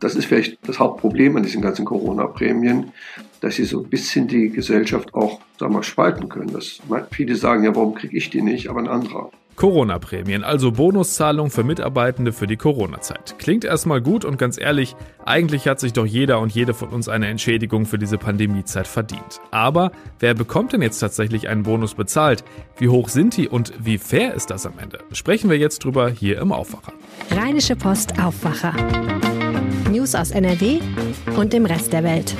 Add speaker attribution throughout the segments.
Speaker 1: Das ist vielleicht das Hauptproblem an diesen ganzen Corona-Prämien, dass sie so ein bisschen die Gesellschaft auch, sagen wir, spalten können. Das, viele sagen ja, warum kriege ich die nicht, aber ein anderer.
Speaker 2: Corona-Prämien, also Bonuszahlungen für Mitarbeitende für die Corona-Zeit. Klingt erstmal gut und ganz ehrlich, eigentlich hat sich doch jeder und jede von uns eine Entschädigung für diese Pandemiezeit verdient. Aber wer bekommt denn jetzt tatsächlich einen Bonus bezahlt? Wie hoch sind die und wie fair ist das am Ende? Sprechen wir jetzt drüber hier im Aufwacher.
Speaker 3: Rheinische Post Aufwacher. News aus NRW und dem Rest der Welt.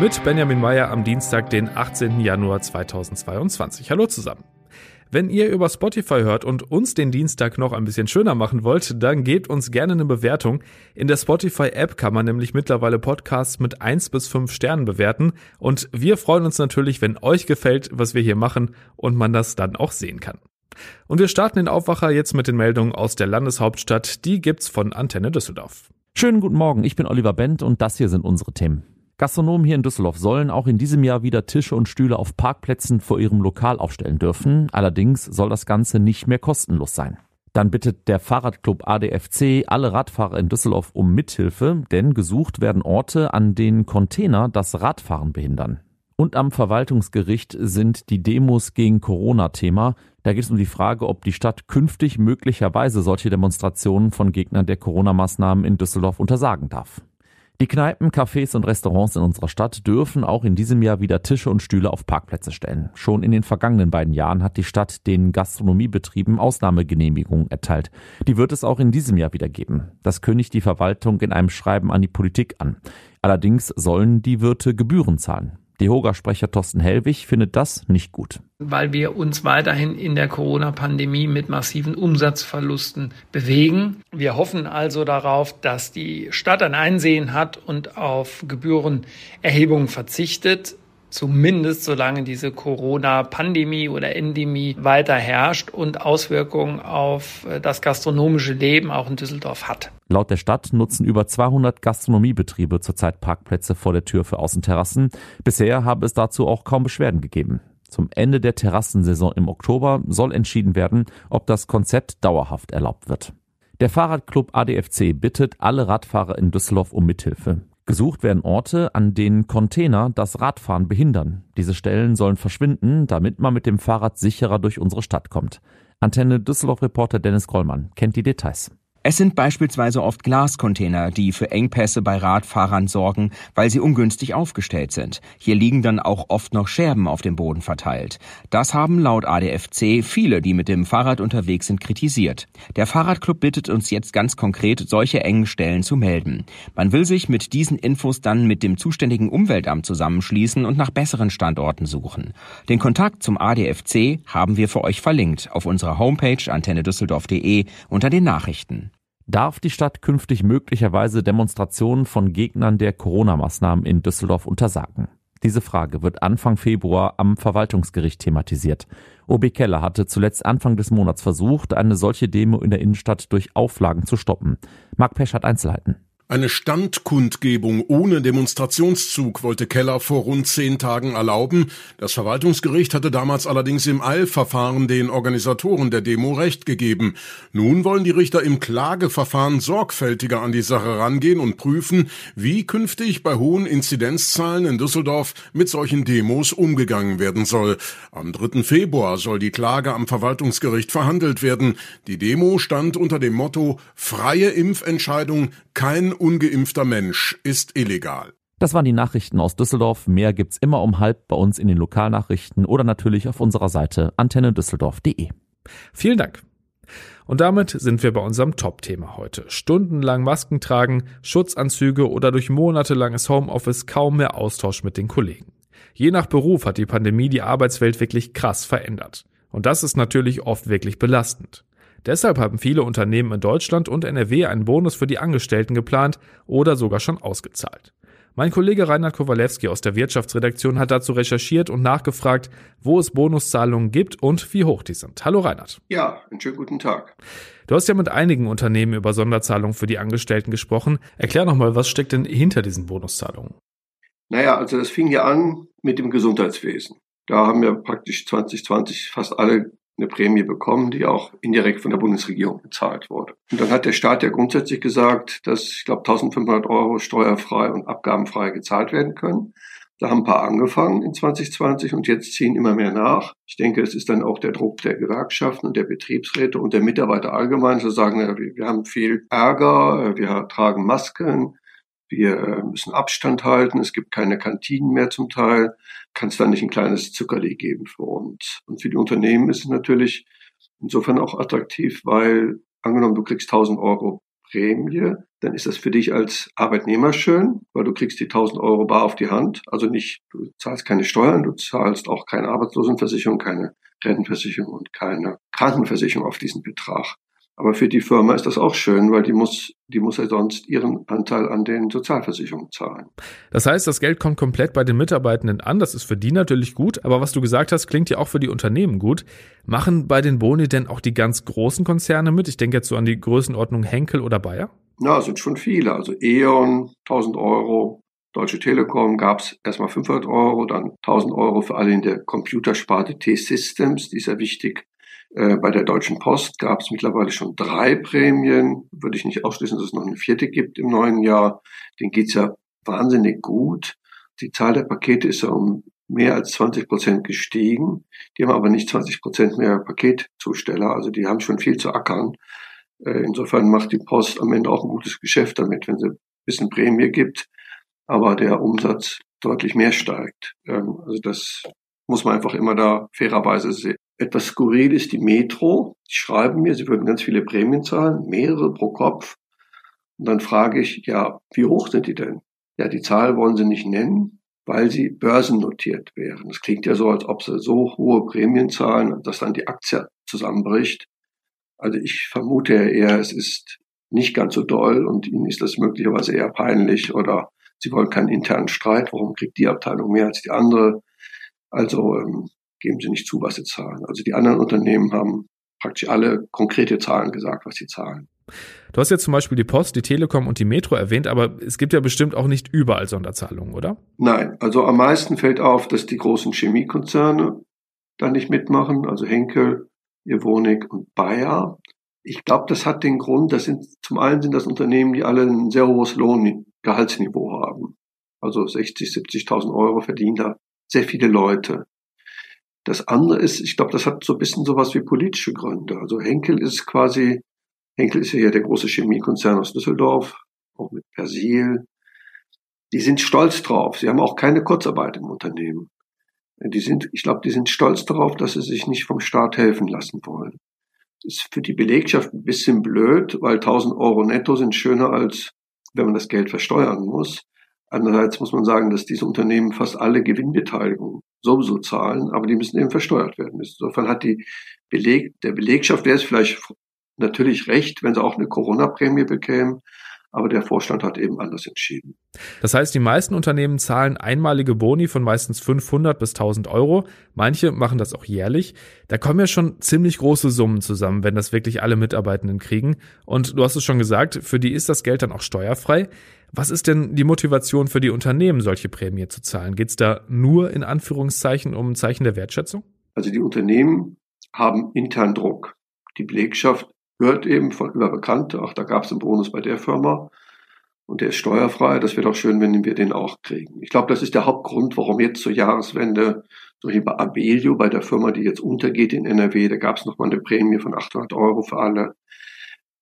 Speaker 2: Mit Benjamin Meyer am Dienstag, den 18. Januar 2022. Hallo zusammen. Wenn ihr über Spotify hört und uns den Dienstag noch ein bisschen schöner machen wollt, dann gebt uns gerne eine Bewertung. In der Spotify-App kann man nämlich mittlerweile Podcasts mit eins bis fünf Sternen bewerten. Und wir freuen uns natürlich, wenn euch gefällt, was wir hier machen und man das dann auch sehen kann. Und wir starten den Aufwacher jetzt mit den Meldungen aus der Landeshauptstadt. Die gibt's von Antenne Düsseldorf.
Speaker 4: Schönen guten Morgen, ich bin Oliver Bent und das hier sind unsere Themen. Gastronomen hier in Düsseldorf sollen auch in diesem Jahr wieder Tische und Stühle auf Parkplätzen vor ihrem Lokal aufstellen dürfen. Allerdings soll das Ganze nicht mehr kostenlos sein. Dann bittet der Fahrradclub ADFC alle Radfahrer in Düsseldorf um Mithilfe, denn gesucht werden Orte, an denen Container das Radfahren behindern. Und am Verwaltungsgericht sind die Demos gegen Corona-Thema. Da geht es um die Frage, ob die Stadt künftig möglicherweise solche Demonstrationen von Gegnern der Corona-Maßnahmen in Düsseldorf untersagen darf. Die Kneipen, Cafés und Restaurants in unserer Stadt dürfen auch in diesem Jahr wieder Tische und Stühle auf Parkplätze stellen. Schon in den vergangenen beiden Jahren hat die Stadt den Gastronomiebetrieben Ausnahmegenehmigungen erteilt. Die wird es auch in diesem Jahr wieder geben. Das kündigt die Verwaltung in einem Schreiben an die Politik an. Allerdings sollen die Wirte Gebühren zahlen. DEHOGA-Sprecher Thorsten Hellwig findet das nicht gut.
Speaker 5: Weil wir uns weiterhin in der Corona-Pandemie mit massiven Umsatzverlusten bewegen. Wir hoffen also darauf, dass die Stadt ein Einsehen hat und auf Gebührenerhebungen verzichtet zumindest solange diese Corona-Pandemie oder Endemie weiter herrscht und Auswirkungen auf äh, das gastronomische Leben auch in Düsseldorf hat.
Speaker 4: Laut der Stadt nutzen über 200 Gastronomiebetriebe zurzeit Parkplätze vor der Tür für Außenterrassen. Bisher habe es dazu auch kaum Beschwerden gegeben. Zum Ende der Terrassensaison im Oktober soll entschieden werden, ob das Konzept dauerhaft erlaubt wird. Der Fahrradclub ADFC bittet alle Radfahrer in Düsseldorf um Mithilfe. Gesucht werden Orte, an denen Container das Radfahren behindern. Diese Stellen sollen verschwinden, damit man mit dem Fahrrad sicherer durch unsere Stadt kommt. Antenne Düsseldorf-Reporter Dennis Grollmann kennt die Details.
Speaker 6: Es sind beispielsweise oft Glascontainer, die für Engpässe bei Radfahrern sorgen, weil sie ungünstig aufgestellt sind. Hier liegen dann auch oft noch Scherben auf dem Boden verteilt. Das haben laut ADFC viele, die mit dem Fahrrad unterwegs sind, kritisiert. Der Fahrradclub bittet uns jetzt ganz konkret, solche engen Stellen zu melden. Man will sich mit diesen Infos dann mit dem zuständigen Umweltamt zusammenschließen und nach besseren Standorten suchen. Den Kontakt zum ADFC haben wir für euch verlinkt auf unserer Homepage antennedüsseldorf.de unter den Nachrichten.
Speaker 4: Darf die Stadt künftig möglicherweise Demonstrationen von Gegnern der Corona-Maßnahmen in Düsseldorf untersagen? Diese Frage wird Anfang Februar am Verwaltungsgericht thematisiert. OB Keller hatte zuletzt Anfang des Monats versucht, eine solche Demo in der Innenstadt durch Auflagen zu stoppen. Marc Pesch hat Einzelheiten.
Speaker 7: Eine Standkundgebung ohne Demonstrationszug wollte Keller vor rund zehn Tagen erlauben. Das Verwaltungsgericht hatte damals allerdings im Eilverfahren den Organisatoren der Demo Recht gegeben. Nun wollen die Richter im Klageverfahren sorgfältiger an die Sache rangehen und prüfen, wie künftig bei hohen Inzidenzzahlen in Düsseldorf mit solchen Demos umgegangen werden soll. Am 3. Februar soll die Klage am Verwaltungsgericht verhandelt werden. Die Demo stand unter dem Motto Freie Impfentscheidung, kein ungeimpfter Mensch ist illegal.
Speaker 4: Das waren die Nachrichten aus Düsseldorf. Mehr gibt's immer um halb bei uns in den Lokalnachrichten oder natürlich auf unserer Seite antennedüsseldorf.de.
Speaker 2: Vielen Dank. Und damit sind wir bei unserem Top-Thema heute. Stundenlang Masken tragen, Schutzanzüge oder durch monatelanges Homeoffice kaum mehr Austausch mit den Kollegen. Je nach Beruf hat die Pandemie die Arbeitswelt wirklich krass verändert. Und das ist natürlich oft wirklich belastend. Deshalb haben viele Unternehmen in Deutschland und NRW einen Bonus für die Angestellten geplant oder sogar schon ausgezahlt. Mein Kollege Reinhard Kowalewski aus der Wirtschaftsredaktion hat dazu recherchiert und nachgefragt, wo es Bonuszahlungen gibt und wie hoch die sind. Hallo Reinhard.
Speaker 1: Ja, einen schönen guten Tag.
Speaker 2: Du hast ja mit einigen Unternehmen über Sonderzahlungen für die Angestellten gesprochen. Erklär nochmal, was steckt denn hinter diesen Bonuszahlungen?
Speaker 1: Naja, also das fing ja an mit dem Gesundheitswesen. Da haben ja praktisch 2020 fast alle eine Prämie bekommen, die auch indirekt von der Bundesregierung bezahlt wurde. Und dann hat der Staat ja grundsätzlich gesagt, dass ich glaube 1500 Euro steuerfrei und abgabenfrei gezahlt werden können. Da haben ein paar angefangen in 2020 und jetzt ziehen immer mehr nach. Ich denke, es ist dann auch der Druck der Gewerkschaften und der Betriebsräte und der Mitarbeiter allgemein zu sagen, wir haben viel Ärger, wir tragen Masken, wir äh, müssen Abstand halten, es gibt keine Kantinen mehr zum Teil, kann es da nicht ein kleines Zuckerli geben für uns. Und für die Unternehmen ist es natürlich insofern auch attraktiv, weil angenommen, du kriegst 1000 Euro Prämie, dann ist das für dich als Arbeitnehmer schön, weil du kriegst die 1000 Euro bar auf die Hand. Also nicht, du zahlst keine Steuern, du zahlst auch keine Arbeitslosenversicherung, keine Rentenversicherung und keine Krankenversicherung auf diesen Betrag. Aber für die Firma ist das auch schön, weil die muss, die muss ja sonst ihren Anteil an den Sozialversicherungen zahlen.
Speaker 2: Das heißt, das Geld kommt komplett bei den Mitarbeitenden an. Das ist für die natürlich gut. Aber was du gesagt hast, klingt ja auch für die Unternehmen gut. Machen bei den Boni denn auch die ganz großen Konzerne mit? Ich denke jetzt so an die Größenordnung Henkel oder Bayer.
Speaker 1: Es sind schon viele. Also E.ON, 1000 Euro. Deutsche Telekom gab es erstmal 500 Euro, dann 1000 Euro für alle in der Computersparte T-Systems, die ist ja wichtig bei der Deutschen Post gab es mittlerweile schon drei Prämien. Würde ich nicht ausschließen, dass es noch eine vierte gibt im neuen Jahr. Den geht's ja wahnsinnig gut. Die Zahl der Pakete ist ja um mehr als 20 Prozent gestiegen. Die haben aber nicht 20 Prozent mehr Paketzusteller. Also die haben schon viel zu ackern. Äh, insofern macht die Post am Ende auch ein gutes Geschäft damit, wenn sie ein bisschen Prämie gibt, aber der Umsatz deutlich mehr steigt. Ähm, also das muss man einfach immer da fairerweise etwas skurril ist die Metro. Die schreiben mir, sie würden ganz viele Prämien zahlen, mehrere pro Kopf. Und dann frage ich, ja, wie hoch sind die denn? Ja, die Zahl wollen sie nicht nennen, weil sie börsennotiert wären. Das klingt ja so, als ob sie so hohe Prämien zahlen, dass dann die Aktie zusammenbricht. Also ich vermute ja eher, es ist nicht ganz so doll und ihnen ist das möglicherweise eher peinlich oder sie wollen keinen internen Streit. Warum kriegt die Abteilung mehr als die andere? Also ähm, geben sie nicht zu, was sie zahlen. Also die anderen Unternehmen haben praktisch alle konkrete Zahlen gesagt, was sie zahlen.
Speaker 2: Du hast jetzt zum Beispiel die Post, die Telekom und die Metro erwähnt, aber es gibt ja bestimmt auch nicht überall Sonderzahlungen, oder?
Speaker 1: Nein, also am meisten fällt auf, dass die großen Chemiekonzerne da nicht mitmachen, also Henkel, Evonik und Bayer. Ich glaube, das hat den Grund, das sind zum einen sind das Unternehmen, die alle ein sehr hohes Lohngehaltsniveau haben. Also 60, 70.000 Euro verdienen da sehr viele Leute. Das andere ist, ich glaube, das hat so ein bisschen sowas wie politische Gründe. Also Henkel ist quasi, Henkel ist ja hier der große Chemiekonzern aus Düsseldorf, auch mit Persil. Die sind stolz drauf. Sie haben auch keine Kurzarbeit im Unternehmen. Die sind, ich glaube, die sind stolz darauf, dass sie sich nicht vom Staat helfen lassen wollen. Das ist für die Belegschaft ein bisschen blöd, weil 1000 Euro netto sind schöner als wenn man das Geld versteuern muss. Andererseits muss man sagen, dass diese Unternehmen fast alle Gewinnbeteiligung sowieso zahlen, aber die müssen eben versteuert werden. Insofern hat die Beleg, der Belegschaft wäre es vielleicht natürlich recht, wenn sie auch eine Corona-Prämie bekämen, aber der Vorstand hat eben anders entschieden.
Speaker 2: Das heißt, die meisten Unternehmen zahlen einmalige Boni von meistens 500 bis 1000 Euro. Manche machen das auch jährlich. Da kommen ja schon ziemlich große Summen zusammen, wenn das wirklich alle Mitarbeitenden kriegen. Und du hast es schon gesagt, für die ist das Geld dann auch steuerfrei. Was ist denn die Motivation für die Unternehmen, solche Prämie zu zahlen? Geht es da nur in Anführungszeichen um ein Zeichen der Wertschätzung?
Speaker 1: Also die Unternehmen haben intern Druck. Die Belegschaft hört eben von über Bekannte, ach, da gab es einen Bonus bei der Firma und der ist steuerfrei. Das wäre doch schön, wenn wir den auch kriegen. Ich glaube, das ist der Hauptgrund, warum jetzt zur Jahreswende, so wie bei Abelio, bei der Firma, die jetzt untergeht in NRW, da gab es nochmal eine Prämie von 800 Euro für alle.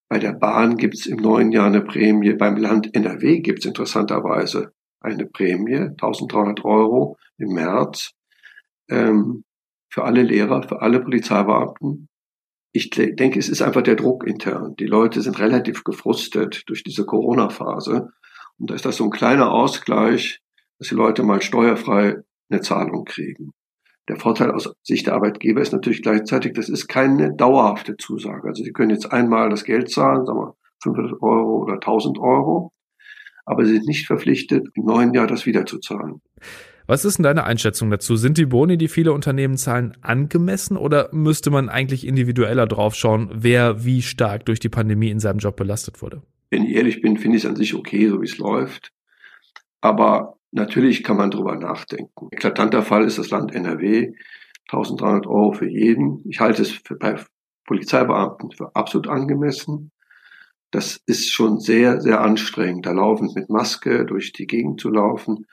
Speaker 1: Bei der Bahn gibt's im neuen Jahr eine Prämie. Beim Land NRW gibt's interessanterweise eine Prämie, 1300 Euro im März, ähm, für alle Lehrer, für alle Polizeibeamten. Ich denke, es ist einfach der Druck intern. Die Leute sind relativ gefrustet durch diese Corona-Phase. Und da ist das so ein kleiner Ausgleich, dass die Leute mal steuerfrei eine Zahlung kriegen. Der Vorteil aus Sicht der Arbeitgeber ist natürlich gleichzeitig, das ist keine dauerhafte Zusage. Also Sie können jetzt einmal das Geld zahlen, sagen wir 500 Euro oder 1000 Euro, aber Sie sind nicht verpflichtet, im neuen Jahr das wieder zu zahlen.
Speaker 2: Was ist denn deine Einschätzung dazu? Sind die Boni, die viele Unternehmen zahlen, angemessen oder müsste man eigentlich individueller draufschauen, wer wie stark durch die Pandemie in seinem Job belastet wurde?
Speaker 1: Wenn ich ehrlich bin, finde ich es an sich okay, so wie es läuft. Aber Natürlich kann man drüber nachdenken. Eklatanter Fall ist das Land NRW. 1300 Euro für jeden. Ich halte es für, bei Polizeibeamten für absolut angemessen. Das ist schon sehr, sehr anstrengend, da laufend mit Maske durch die Gegend zu laufen.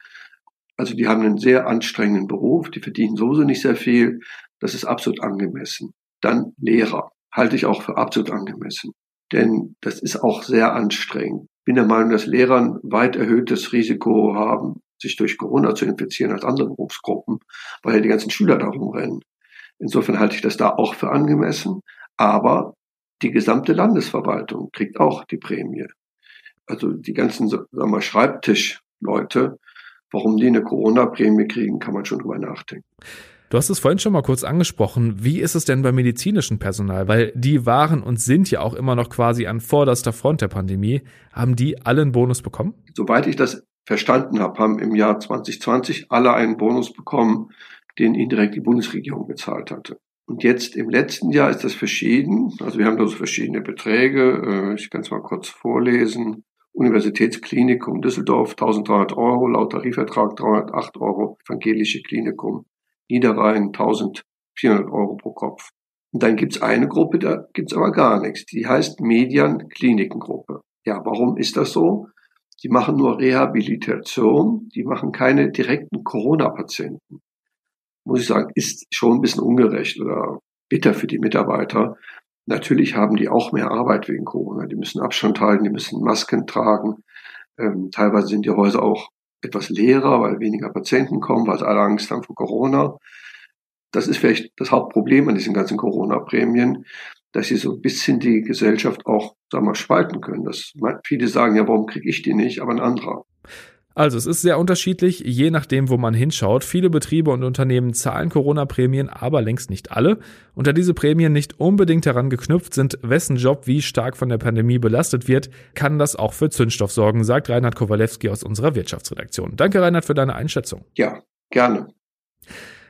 Speaker 1: Also die haben einen sehr anstrengenden Beruf, die verdienen sowieso nicht sehr viel. Das ist absolut angemessen. Dann Lehrer halte ich auch für absolut angemessen. Denn das ist auch sehr anstrengend. Bin der Meinung, dass Lehrer ein weit erhöhtes Risiko haben, sich durch Corona zu infizieren als andere Berufsgruppen, weil ja die ganzen Schüler da rumrennen. Insofern halte ich das da auch für angemessen. Aber die gesamte Landesverwaltung kriegt auch die Prämie. Also die ganzen sagen wir, Schreibtischleute, warum die eine Corona-Prämie kriegen, kann man schon drüber nachdenken.
Speaker 2: Du hast es vorhin schon mal kurz angesprochen. Wie ist es denn beim medizinischen Personal? Weil die waren und sind ja auch immer noch quasi an vorderster Front der Pandemie. Haben die alle einen Bonus bekommen?
Speaker 1: Soweit ich das verstanden habe, haben im Jahr 2020 alle einen Bonus bekommen, den ihnen direkt die Bundesregierung bezahlt hatte. Und jetzt im letzten Jahr ist das verschieden. Also wir haben da so verschiedene Beträge. Äh, ich kann es mal kurz vorlesen. Universitätsklinikum Düsseldorf 1300 Euro, laut Tarifvertrag 308 Euro, evangelische Klinikum Niederrhein 1400 Euro pro Kopf. Und dann gibt's eine Gruppe, da gibt's aber gar nichts. Die heißt Median Klinikengruppe. Ja, warum ist das so? Die machen nur Rehabilitation, die machen keine direkten Corona-Patienten. Muss ich sagen, ist schon ein bisschen ungerecht oder bitter für die Mitarbeiter. Natürlich haben die auch mehr Arbeit wegen Corona. Die müssen Abstand halten, die müssen Masken tragen. Ähm, teilweise sind die Häuser auch etwas leerer, weil weniger Patienten kommen, weil sie alle Angst haben vor Corona. Das ist vielleicht das Hauptproblem an diesen ganzen Corona-Prämien, dass sie so ein bisschen die Gesellschaft auch, sagen wir, spalten können. Das, viele sagen ja, warum kriege ich die nicht, aber ein anderer.
Speaker 2: Also es ist sehr unterschiedlich, je nachdem, wo man hinschaut. Viele Betriebe und Unternehmen zahlen Corona-Prämien, aber längst nicht alle. Und da diese Prämien nicht unbedingt daran geknüpft sind, wessen Job wie stark von der Pandemie belastet wird, kann das auch für Zündstoff sorgen, sagt Reinhard Kowalewski aus unserer Wirtschaftsredaktion. Danke, Reinhard, für deine Einschätzung.
Speaker 1: Ja, gerne.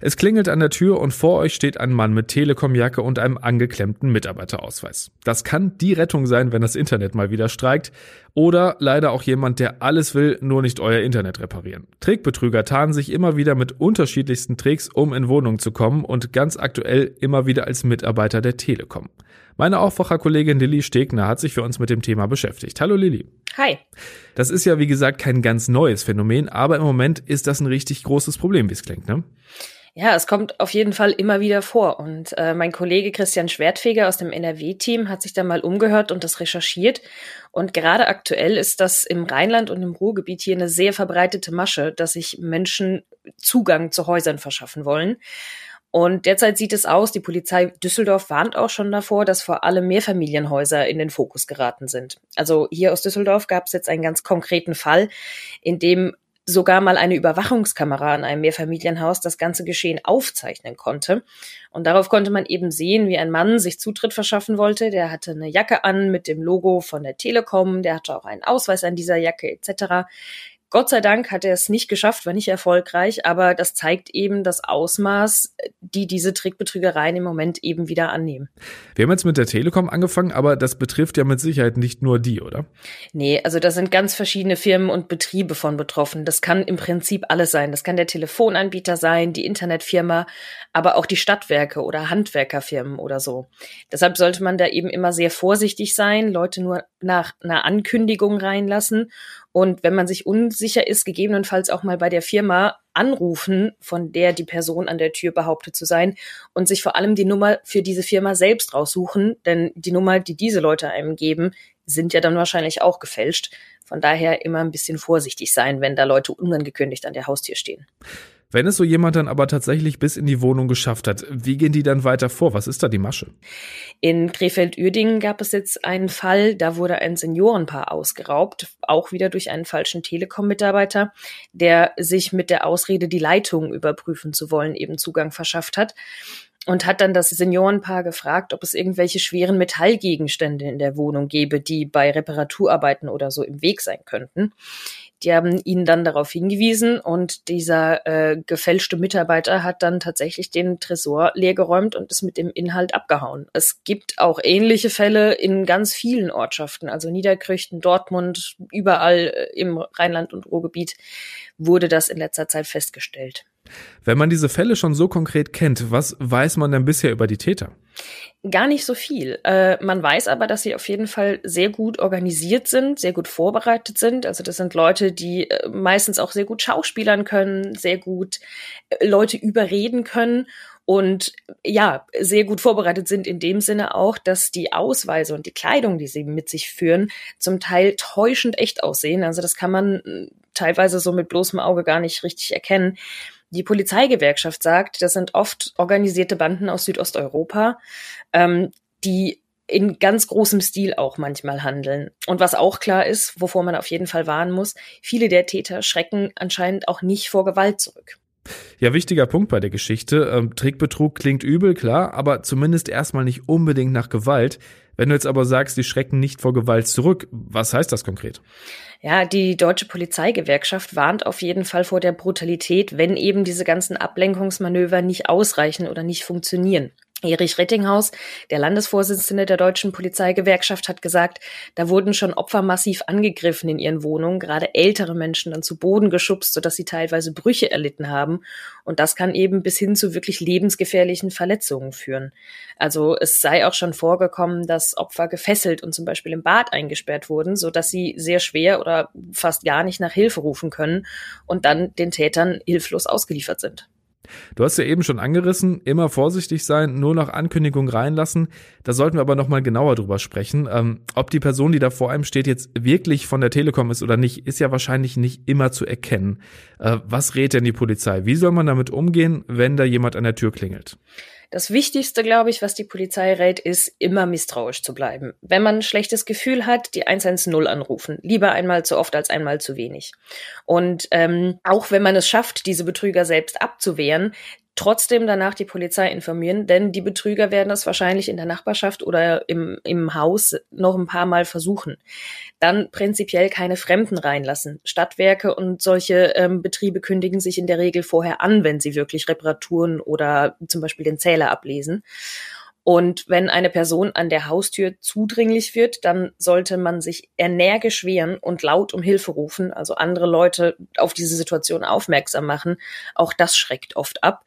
Speaker 2: Es klingelt an der Tür und vor euch steht ein Mann mit Telekomjacke und einem angeklemmten Mitarbeiterausweis. Das kann die Rettung sein, wenn das Internet mal wieder streikt. Oder leider auch jemand, der alles will, nur nicht euer Internet reparieren. Trickbetrüger tarnen sich immer wieder mit unterschiedlichsten Tricks, um in Wohnungen zu kommen und ganz aktuell immer wieder als Mitarbeiter der Telekom. Meine Aufwacherkollegin Lilly Stegner hat sich für uns mit dem Thema beschäftigt. Hallo Lilly.
Speaker 8: Hi.
Speaker 2: Das ist ja wie gesagt kein ganz neues Phänomen, aber im Moment ist das ein richtig großes Problem, wie es klingt, ne?
Speaker 8: Ja, es kommt auf jeden Fall immer wieder vor. Und äh, mein Kollege Christian Schwertfeger aus dem NRW-Team hat sich da mal umgehört und das recherchiert. Und gerade aktuell ist das im Rheinland und im Ruhrgebiet hier eine sehr verbreitete Masche, dass sich Menschen Zugang zu Häusern verschaffen wollen. Und derzeit sieht es aus, die Polizei Düsseldorf warnt auch schon davor, dass vor allem Mehrfamilienhäuser in den Fokus geraten sind. Also hier aus Düsseldorf gab es jetzt einen ganz konkreten Fall, in dem sogar mal eine Überwachungskamera an einem Mehrfamilienhaus das ganze Geschehen aufzeichnen konnte. Und darauf konnte man eben sehen, wie ein Mann sich Zutritt verschaffen wollte. Der hatte eine Jacke an mit dem Logo von der Telekom, der hatte auch einen Ausweis an dieser Jacke etc. Gott sei Dank hat er es nicht geschafft, war nicht erfolgreich, aber das zeigt eben das Ausmaß, die diese Trickbetrügereien im Moment eben wieder annehmen.
Speaker 2: Wir haben jetzt mit der Telekom angefangen, aber das betrifft ja mit Sicherheit nicht nur die, oder?
Speaker 8: Nee, also da sind ganz verschiedene Firmen und Betriebe von betroffen. Das kann im Prinzip alles sein. Das kann der Telefonanbieter sein, die Internetfirma, aber auch die Stadtwerke oder Handwerkerfirmen oder so. Deshalb sollte man da eben immer sehr vorsichtig sein, Leute nur nach einer Ankündigung reinlassen und wenn man sich unsicher ist, gegebenenfalls auch mal bei der Firma anrufen, von der die Person an der Tür behauptet zu sein und sich vor allem die Nummer für diese Firma selbst raussuchen, denn die Nummer, die diese Leute einem geben, sind ja dann wahrscheinlich auch gefälscht. Von daher immer ein bisschen vorsichtig sein, wenn da Leute unangekündigt an der Haustür stehen.
Speaker 2: Wenn es so jemand dann aber tatsächlich bis in die Wohnung geschafft hat, wie gehen die dann weiter vor? Was ist da die Masche?
Speaker 8: In Krefeld-Uerdingen gab es jetzt einen Fall, da wurde ein Seniorenpaar ausgeraubt, auch wieder durch einen falschen Telekom-Mitarbeiter, der sich mit der Ausrede, die Leitung überprüfen zu wollen, eben Zugang verschafft hat und hat dann das Seniorenpaar gefragt, ob es irgendwelche schweren Metallgegenstände in der Wohnung gäbe, die bei Reparaturarbeiten oder so im Weg sein könnten. Die haben ihn dann darauf hingewiesen und dieser äh, gefälschte Mitarbeiter hat dann tatsächlich den Tresor leergeräumt und ist mit dem Inhalt abgehauen. Es gibt auch ähnliche Fälle in ganz vielen Ortschaften, also Niederkrüchten, Dortmund, überall äh, im Rheinland und Ruhrgebiet wurde das in letzter Zeit festgestellt.
Speaker 2: Wenn man diese Fälle schon so konkret kennt, was weiß man denn bisher über die Täter?
Speaker 8: Gar nicht so viel. Äh, man weiß aber, dass sie auf jeden Fall sehr gut organisiert sind, sehr gut vorbereitet sind. Also das sind Leute, die äh, meistens auch sehr gut schauspielern können, sehr gut äh, Leute überreden können und ja, sehr gut vorbereitet sind in dem Sinne auch, dass die Ausweise und die Kleidung, die sie mit sich führen, zum Teil täuschend echt aussehen. Also das kann man äh, teilweise so mit bloßem Auge gar nicht richtig erkennen. Die Polizeigewerkschaft sagt, das sind oft organisierte Banden aus Südosteuropa, ähm, die in ganz großem Stil auch manchmal handeln. Und was auch klar ist, wovor man auf jeden Fall warnen muss, viele der Täter schrecken anscheinend auch nicht vor Gewalt zurück.
Speaker 2: Ja, wichtiger Punkt bei der Geschichte. Ähm, Trickbetrug klingt übel, klar, aber zumindest erstmal nicht unbedingt nach Gewalt. Wenn du jetzt aber sagst, die schrecken nicht vor Gewalt zurück, was heißt das konkret?
Speaker 8: Ja, die deutsche Polizeigewerkschaft warnt auf jeden Fall vor der Brutalität, wenn eben diese ganzen Ablenkungsmanöver nicht ausreichen oder nicht funktionieren. Erich Rettinghaus, der Landesvorsitzende der deutschen Polizeigewerkschaft, hat gesagt, da wurden schon Opfer massiv angegriffen in ihren Wohnungen, gerade ältere Menschen dann zu Boden geschubst, sodass sie teilweise Brüche erlitten haben. Und das kann eben bis hin zu wirklich lebensgefährlichen Verletzungen führen. Also es sei auch schon vorgekommen, dass Opfer gefesselt und zum Beispiel im Bad eingesperrt wurden, sodass sie sehr schwer oder fast gar nicht nach Hilfe rufen können und dann den Tätern hilflos ausgeliefert sind.
Speaker 2: Du hast ja eben schon angerissen, immer vorsichtig sein, nur nach Ankündigung reinlassen. Da sollten wir aber nochmal genauer drüber sprechen. Ähm, ob die Person, die da vor einem steht, jetzt wirklich von der Telekom ist oder nicht, ist ja wahrscheinlich nicht immer zu erkennen. Äh, was rät denn die Polizei? Wie soll man damit umgehen, wenn da jemand an der Tür klingelt?
Speaker 8: Das Wichtigste, glaube ich, was die Polizei rät, ist, immer misstrauisch zu bleiben. Wenn man ein schlechtes Gefühl hat, die 110 anrufen. Lieber einmal zu oft als einmal zu wenig. Und ähm, auch wenn man es schafft, diese Betrüger selbst abzuwehren, trotzdem danach die Polizei informieren, denn die Betrüger werden das wahrscheinlich in der Nachbarschaft oder im, im Haus noch ein paar Mal versuchen. Dann prinzipiell keine Fremden reinlassen. Stadtwerke und solche ähm, Betriebe kündigen sich in der Regel vorher an, wenn sie wirklich Reparaturen oder zum Beispiel den Zähler ablesen. Und wenn eine Person an der Haustür zudringlich wird, dann sollte man sich energisch wehren und laut um Hilfe rufen, also andere Leute auf diese Situation aufmerksam machen. Auch das schreckt oft ab.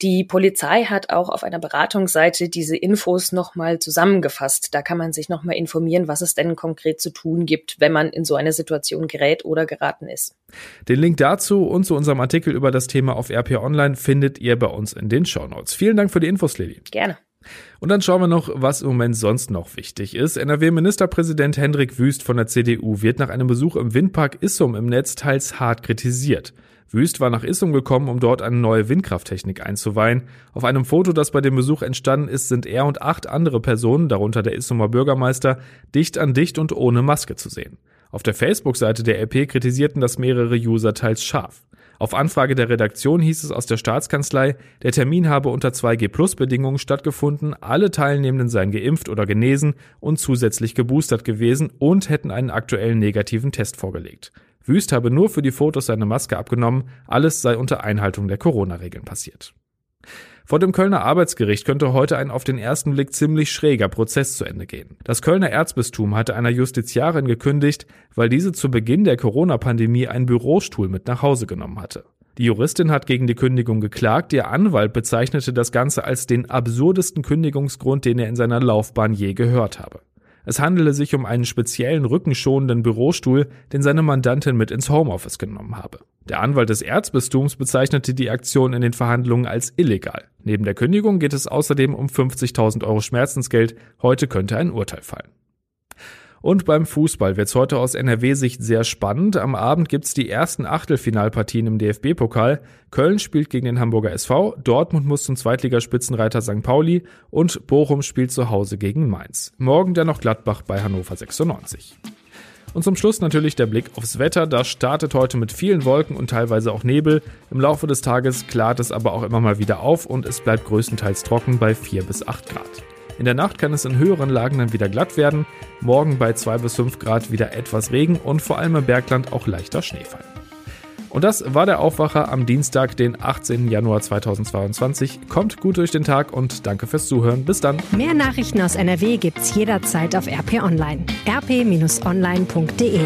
Speaker 8: Die Polizei hat auch auf einer Beratungsseite diese Infos nochmal zusammengefasst. Da kann man sich nochmal informieren, was es denn konkret zu tun gibt, wenn man in so eine Situation gerät oder geraten ist.
Speaker 2: Den Link dazu und zu unserem Artikel über das Thema auf RP Online findet ihr bei uns in den Show Notes. Vielen Dank für die Infos, Lili.
Speaker 8: Gerne.
Speaker 2: Und dann schauen wir noch, was im Moment sonst noch wichtig ist. NRW-Ministerpräsident Hendrik Wüst von der CDU wird nach einem Besuch im Windpark Issum im Netz teils hart kritisiert. Wüst war nach Issum gekommen, um dort eine neue Windkrafttechnik einzuweihen. Auf einem Foto, das bei dem Besuch entstanden ist, sind er und acht andere Personen, darunter der Issumer Bürgermeister, dicht an dicht und ohne Maske zu sehen. Auf der Facebook-Seite der RP kritisierten das mehrere User teils scharf. Auf Anfrage der Redaktion hieß es aus der Staatskanzlei, der Termin habe unter 2G-Plus-Bedingungen stattgefunden, alle Teilnehmenden seien geimpft oder genesen und zusätzlich geboostert gewesen und hätten einen aktuellen negativen Test vorgelegt. Wüst habe nur für die Fotos seine Maske abgenommen, alles sei unter Einhaltung der Corona-Regeln passiert. Vor dem Kölner Arbeitsgericht könnte heute ein auf den ersten Blick ziemlich schräger Prozess zu Ende gehen. Das Kölner Erzbistum hatte einer Justiziarin gekündigt, weil diese zu Beginn der Corona-Pandemie einen Bürostuhl mit nach Hause genommen hatte. Die Juristin hat gegen die Kündigung geklagt, ihr Anwalt bezeichnete das Ganze als den absurdesten Kündigungsgrund, den er in seiner Laufbahn je gehört habe. Es handele sich um einen speziellen rückenschonenden Bürostuhl, den seine Mandantin mit ins Homeoffice genommen habe. Der Anwalt des Erzbistums bezeichnete die Aktion in den Verhandlungen als illegal. Neben der Kündigung geht es außerdem um 50.000 Euro Schmerzensgeld. Heute könnte ein Urteil fallen. Und beim Fußball wird's heute aus NRW-Sicht sehr spannend. Am Abend gibt's die ersten Achtelfinalpartien im DFB-Pokal. Köln spielt gegen den Hamburger SV, Dortmund muss zum Zweitligaspitzenreiter St. Pauli und Bochum spielt zu Hause gegen Mainz. Morgen dann noch Gladbach bei Hannover 96. Und zum Schluss natürlich der Blick aufs Wetter. Das startet heute mit vielen Wolken und teilweise auch Nebel. Im Laufe des Tages klart es aber auch immer mal wieder auf und es bleibt größtenteils trocken bei 4 bis 8 Grad. In der Nacht kann es in höheren Lagen dann wieder glatt werden. Morgen bei 2 bis 5 Grad wieder etwas Regen und vor allem im Bergland auch leichter Schneefall. Und das war der Aufwacher am Dienstag, den 18. Januar 2022. Kommt gut durch den Tag und danke fürs Zuhören. Bis dann.
Speaker 3: Mehr Nachrichten aus NRW gibt's jederzeit auf RP Online. rp-online.de